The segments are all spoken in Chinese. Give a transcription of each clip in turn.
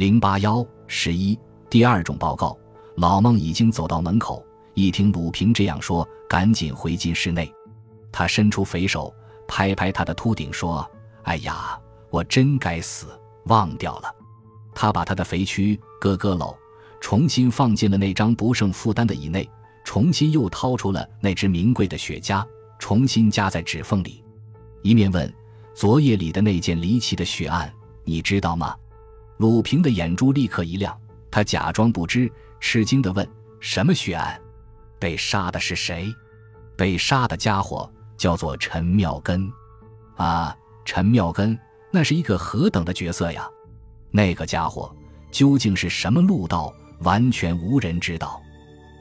零八幺十一第二种报告。老孟已经走到门口，一听鲁平这样说，赶紧回进室内。他伸出肥手，拍拍他的秃顶，说：“哎呀，我真该死，忘掉了。”他把他的肥躯咯咯搂，重新放进了那张不胜负担的椅内，重新又掏出了那只名贵的雪茄，重新夹在指缝里，一面问：“昨夜里的那件离奇的血案，你知道吗？”鲁平的眼珠立刻一亮，他假装不知，吃惊地问：“什么血案？被杀的是谁？被杀的家伙叫做陈妙根。啊，陈妙根，那是一个何等的角色呀！那个家伙究竟是什么路道，完全无人知道。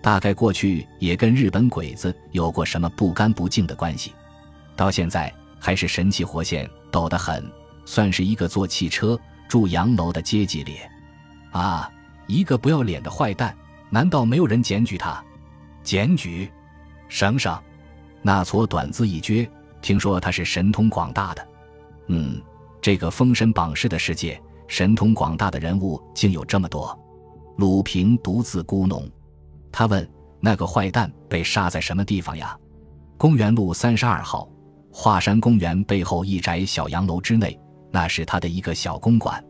大概过去也跟日本鬼子有过什么不干不净的关系，到现在还是神气活现，抖得很，算是一个坐汽车。”住洋楼的阶级脸，啊，一个不要脸的坏蛋！难道没有人检举他？检举，省省！那撮短字一撅，听说他是神通广大的。嗯，这个封神榜式的世界，神通广大的人物竟有这么多。鲁平独自咕哝。他问：“那个坏蛋被杀在什么地方呀？”公园路三十二号，华山公园背后一宅小洋楼之内。那是他的一个小公馆，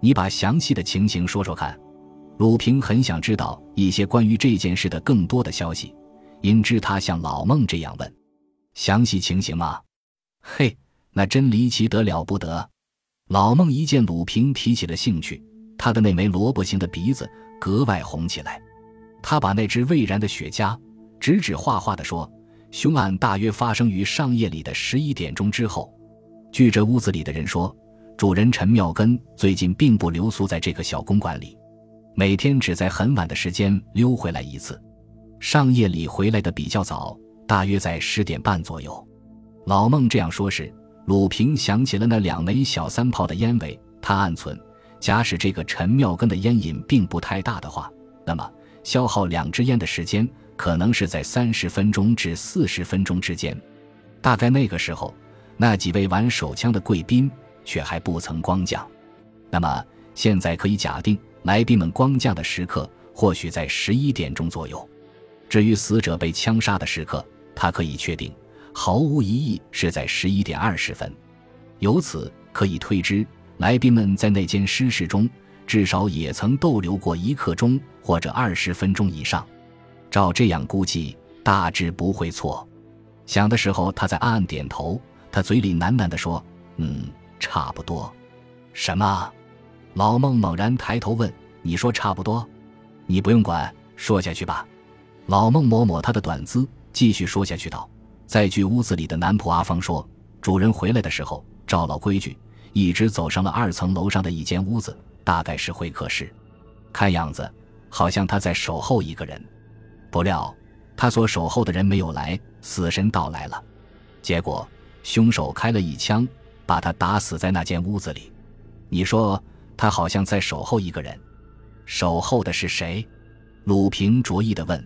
你把详细的情形说说看。鲁平很想知道一些关于这件事的更多的消息，因知他像老孟这样问：“详细情形吗？”嘿，那真离奇得了不得。老孟一见鲁平提起了兴趣，他的那枚萝卜形的鼻子格外红起来。他把那只未燃的雪茄指指画画的说：“凶案大约发生于上夜里的十一点钟之后。”据这屋子里的人说，主人陈妙根最近并不留宿在这个小公馆里，每天只在很晚的时间溜回来一次。上夜里回来的比较早，大约在十点半左右。老孟这样说时，鲁平想起了那两枚小三炮的烟尾，他暗存：假使这个陈妙根的烟瘾并不太大的话，那么消耗两支烟的时间可能是在三十分钟至四十分钟之间。大概那个时候。那几位玩手枪的贵宾却还不曾光降，那么现在可以假定来宾们光降的时刻或许在十一点钟左右。至于死者被枪杀的时刻，他可以确定，毫无疑义是在十一点二十分。由此可以推知，来宾们在那间尸室中至少也曾逗留过一刻钟或者二十分钟以上。照这样估计，大致不会错。想的时候，他在暗暗点头。他嘴里喃喃地说：“嗯，差不多。”什么？老孟猛然抬头问：“你说差不多？你不用管，说下去吧。”老孟抹抹他的短姿，继续说下去道：“再据屋子里的男仆阿芳说，主人回来的时候，照老规矩，一直走上了二层楼上的一间屋子，大概是会客室。看样子，好像他在守候一个人。不料，他所守候的人没有来，死神到来了。结果……”凶手开了一枪，把他打死在那间屋子里。你说他好像在守候一个人，守候的是谁？鲁平着意地问。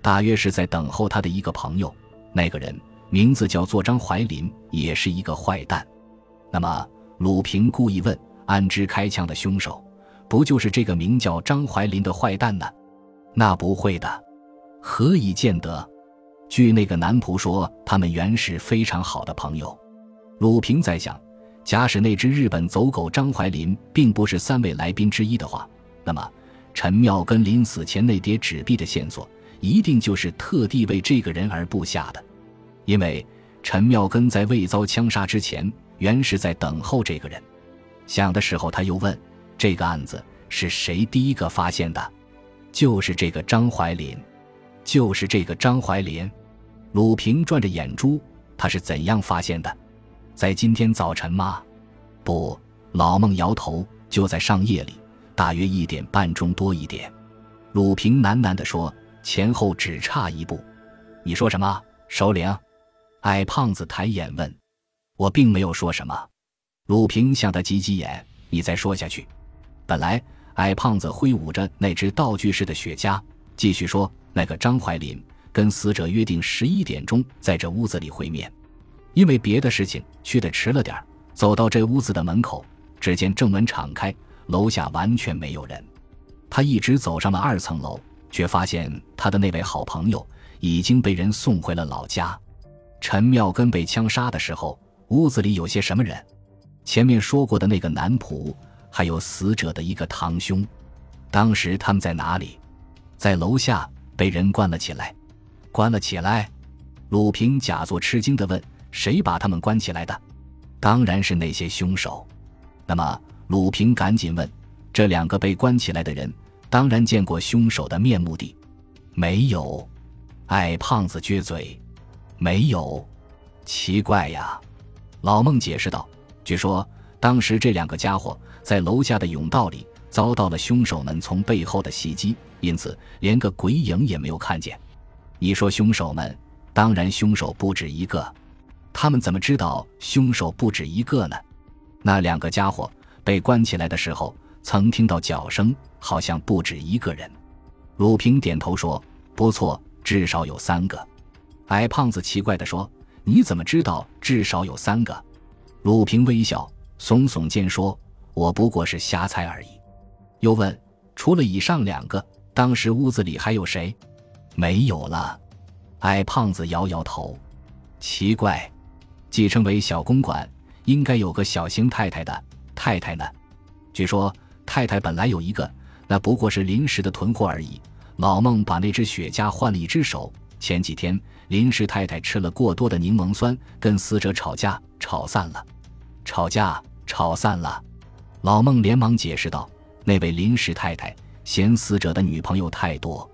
大约是在等候他的一个朋友。那个人名字叫做张怀林，也是一个坏蛋。那么，鲁平故意问：安之开枪的凶手，不就是这个名叫张怀林的坏蛋呢？那不会的，何以见得？据那个男仆说，他们原是非常好的朋友。鲁平在想，假使那只日本走狗张怀林并不是三位来宾之一的话，那么陈妙根临死前那叠纸币的线索，一定就是特地为这个人而布下的。因为陈妙根在未遭枪杀之前，原是在等候这个人。想的时候，他又问：这个案子是谁第一个发现的？就是这个张怀林。就是这个张怀林，鲁平转着眼珠，他是怎样发现的？在今天早晨吗？不，老孟摇头，就在上夜里，大约一点半钟多一点。鲁平喃喃地说：“前后只差一步。”你说什么，首领？矮胖子抬眼问。我并没有说什么。鲁平向他挤挤眼。你再说下去。本来矮胖子挥舞着那只道具式的雪茄，继续说。那个张怀林跟死者约定十一点钟在这屋子里会面，因为别的事情去的迟了点儿走到这屋子的门口，只见正门敞开，楼下完全没有人。他一直走上了二层楼，却发现他的那位好朋友已经被人送回了老家。陈妙根被枪杀的时候，屋子里有些什么人？前面说过的那个男仆，还有死者的一个堂兄，当时他们在哪里？在楼下被人关了起来，关了起来。鲁平假作吃惊地问：“谁把他们关起来的？”当然是那些凶手。那么，鲁平赶紧问：“这两个被关起来的人，当然见过凶手的面目的？”没有。矮胖子撅嘴：“没有。”奇怪呀，老孟解释道：“据说当时这两个家伙在楼下的甬道里遭到了凶手们从背后的袭击，因此连个鬼影也没有看见。你说凶手们？当然，凶手不止一个。”他们怎么知道凶手不止一个呢？那两个家伙被关起来的时候，曾听到脚声，好像不止一个人。鲁平点头说：“不错，至少有三个。”矮胖子奇怪地说：“你怎么知道至少有三个？”鲁平微笑，耸耸肩说：“我不过是瞎猜而已。”又问：“除了以上两个，当时屋子里还有谁？”没有了。矮胖子摇摇头：“奇怪。”继称为小公馆，应该有个小型太太的太太呢。据说太太本来有一个，那不过是临时的囤货而已。老孟把那只雪茄换了一只手。前几天临时太太吃了过多的柠檬酸，跟死者吵架，吵散了。吵架吵散了。老孟连忙解释道：“那位临时太太嫌死者的女朋友太多。”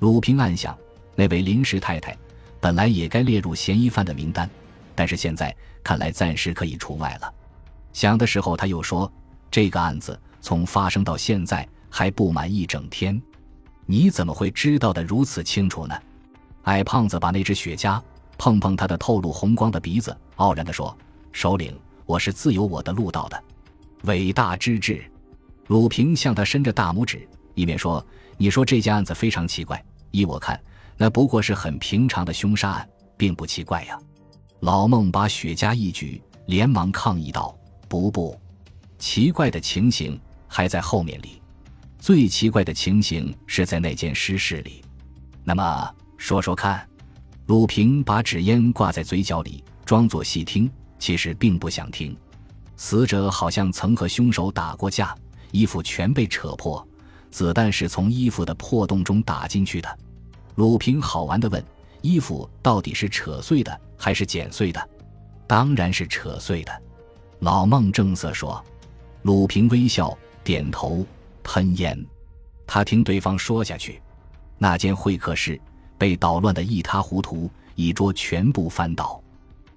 鲁平暗想，那位临时太太本来也该列入嫌疑犯的名单。但是现在看来，暂时可以除外了。想的时候，他又说：“这个案子从发生到现在还不满一整天，你怎么会知道的如此清楚呢？”矮胖子把那只雪茄碰碰他的透露红光的鼻子，傲然地说：“首领，我是自有我的路道的。”伟大之至！鲁平向他伸着大拇指，一面说：“你说这件案子非常奇怪，依我看，那不过是很平常的凶杀案，并不奇怪呀。”老孟把雪茄一举，连忙抗议道：“不不，奇怪的情形还在后面里。最奇怪的情形是在那间尸室里。那么说说看。”鲁平把纸烟挂在嘴角里，装作细听，其实并不想听。死者好像曾和凶手打过架，衣服全被扯破，子弹是从衣服的破洞中打进去的。鲁平好玩地问。衣服到底是扯碎的还是剪碎的？当然是扯碎的。老孟正色说。鲁平微笑点头，喷烟。他听对方说下去。那间会客室被捣乱得一塌糊涂，一桌全部翻倒。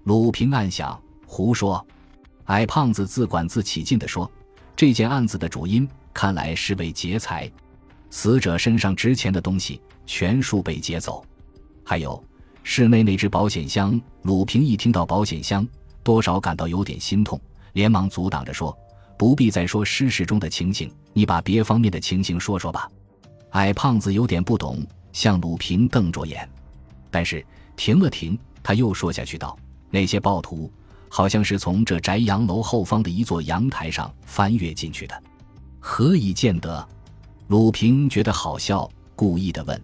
鲁平暗想：胡说。矮胖子自管自起劲地说：“这件案子的主因看来是为劫财，死者身上值钱的东西全数被劫走。”还有室内那只保险箱，鲁平一听到保险箱，多少感到有点心痛，连忙阻挡着说：“不必再说失事中的情形，你把别方面的情形说说吧。”矮胖子有点不懂，向鲁平瞪着眼，但是停了停，他又说下去道：“那些暴徒好像是从这宅洋楼后方的一座阳台上翻越进去的，何以见得？”鲁平觉得好笑，故意的问。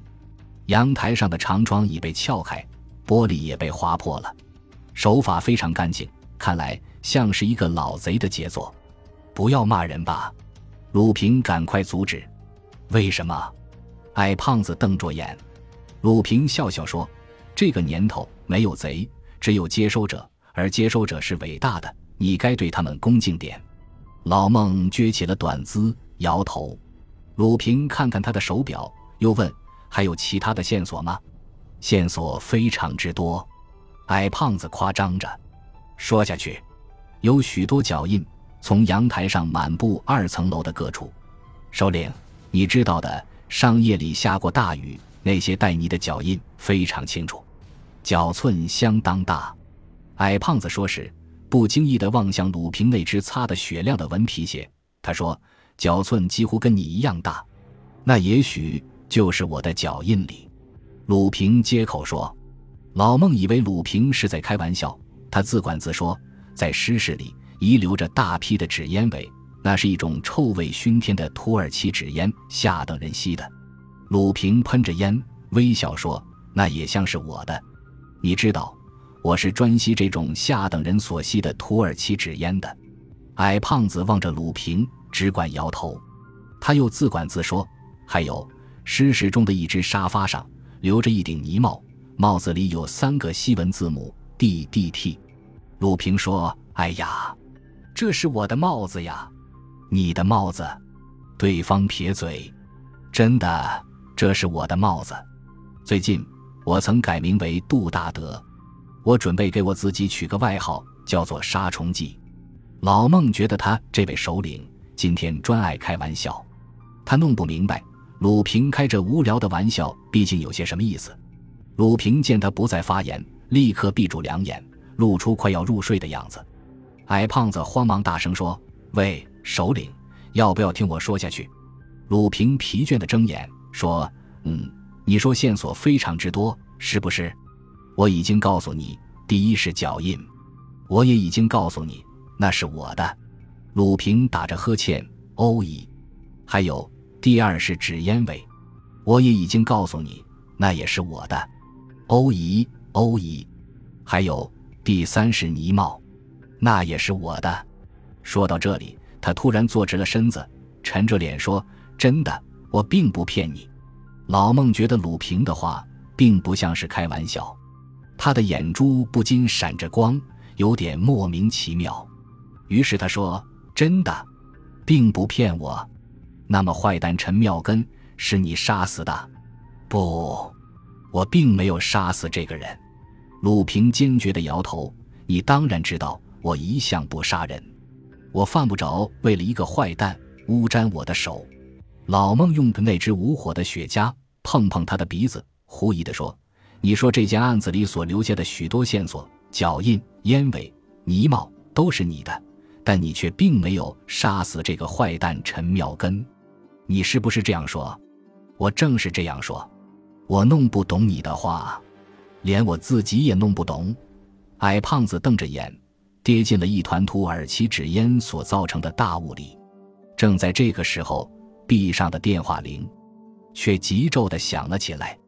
阳台上的长窗已被撬开，玻璃也被划破了，手法非常干净，看来像是一个老贼的杰作。不要骂人吧，鲁平赶快阻止。为什么？矮胖子瞪着眼。鲁平笑笑说：“这个年头没有贼，只有接收者，而接收者是伟大的，你该对他们恭敬点。”老孟撅起了短姿，摇头。鲁平看看他的手表，又问。还有其他的线索吗？线索非常之多，矮胖子夸张着说下去。有许多脚印从阳台上满布二层楼的各处。首领，你知道的，上夜里下过大雨，那些带泥的脚印非常清楚，脚寸相当大。矮胖子说时，不经意地望向鲁平那只擦得雪亮的纹皮鞋。他说：“脚寸几乎跟你一样大。”那也许。就是我的脚印里，鲁平接口说：“老孟以为鲁平是在开玩笑，他自管自说，在尸室里遗留着大批的纸烟尾，那是一种臭味熏天的土耳其纸烟，下等人吸的。鲁平喷着烟，微笑说：“那也像是我的。你知道，我是专吸这种下等人所吸的土耳其纸烟的。”矮胖子望着鲁平，只管摇头。他又自管自说：“还有，诗史中的一只沙发上留着一顶呢帽，帽子里有三个西文字母 D D T。”鲁平说：“哎呀，这是我的帽子呀，你的帽子。”对方撇嘴：“真的，这是我的帽子。最近我曾改名为杜大德，我准备给我自己取个外号，叫做杀虫剂。”老孟觉得他这位首领今天专爱开玩笑。他弄不明白，鲁平开这无聊的玩笑，毕竟有些什么意思。鲁平见他不再发言，立刻闭住两眼，露出快要入睡的样子。矮胖子慌忙大声说：“喂，首领，要不要听我说下去？”鲁平疲倦的睁眼说：“嗯，你说线索非常之多，是不是？我已经告诉你，第一是脚印，我也已经告诉你，那是我的。”鲁平打着呵欠，哦咦，还有。第二是纸烟味，我也已经告诉你，那也是我的。欧姨，欧姨，还有第三是泥帽，那也是我的。说到这里，他突然坐直了身子，沉着脸说：“真的，我并不骗你。”老孟觉得鲁平的话并不像是开玩笑，他的眼珠不禁闪着光，有点莫名其妙。于是他说：“真的，并不骗我。”那么，坏蛋陈妙根是你杀死的？不，我并没有杀死这个人。鲁平坚决地摇头。你当然知道，我一向不杀人，我犯不着为了一个坏蛋污沾我的手。老孟用的那只无火的雪茄碰碰他的鼻子，狐疑地说：“你说这件案子里所留下的许多线索，脚印、烟尾、泥帽，都是你的，但你却并没有杀死这个坏蛋陈妙根。”你是不是这样说？我正是这样说。我弄不懂你的话，连我自己也弄不懂。矮胖子瞪着眼，跌进了一团土耳其纸烟所造成的大雾里。正在这个时候，壁上的电话铃却急骤地响了起来。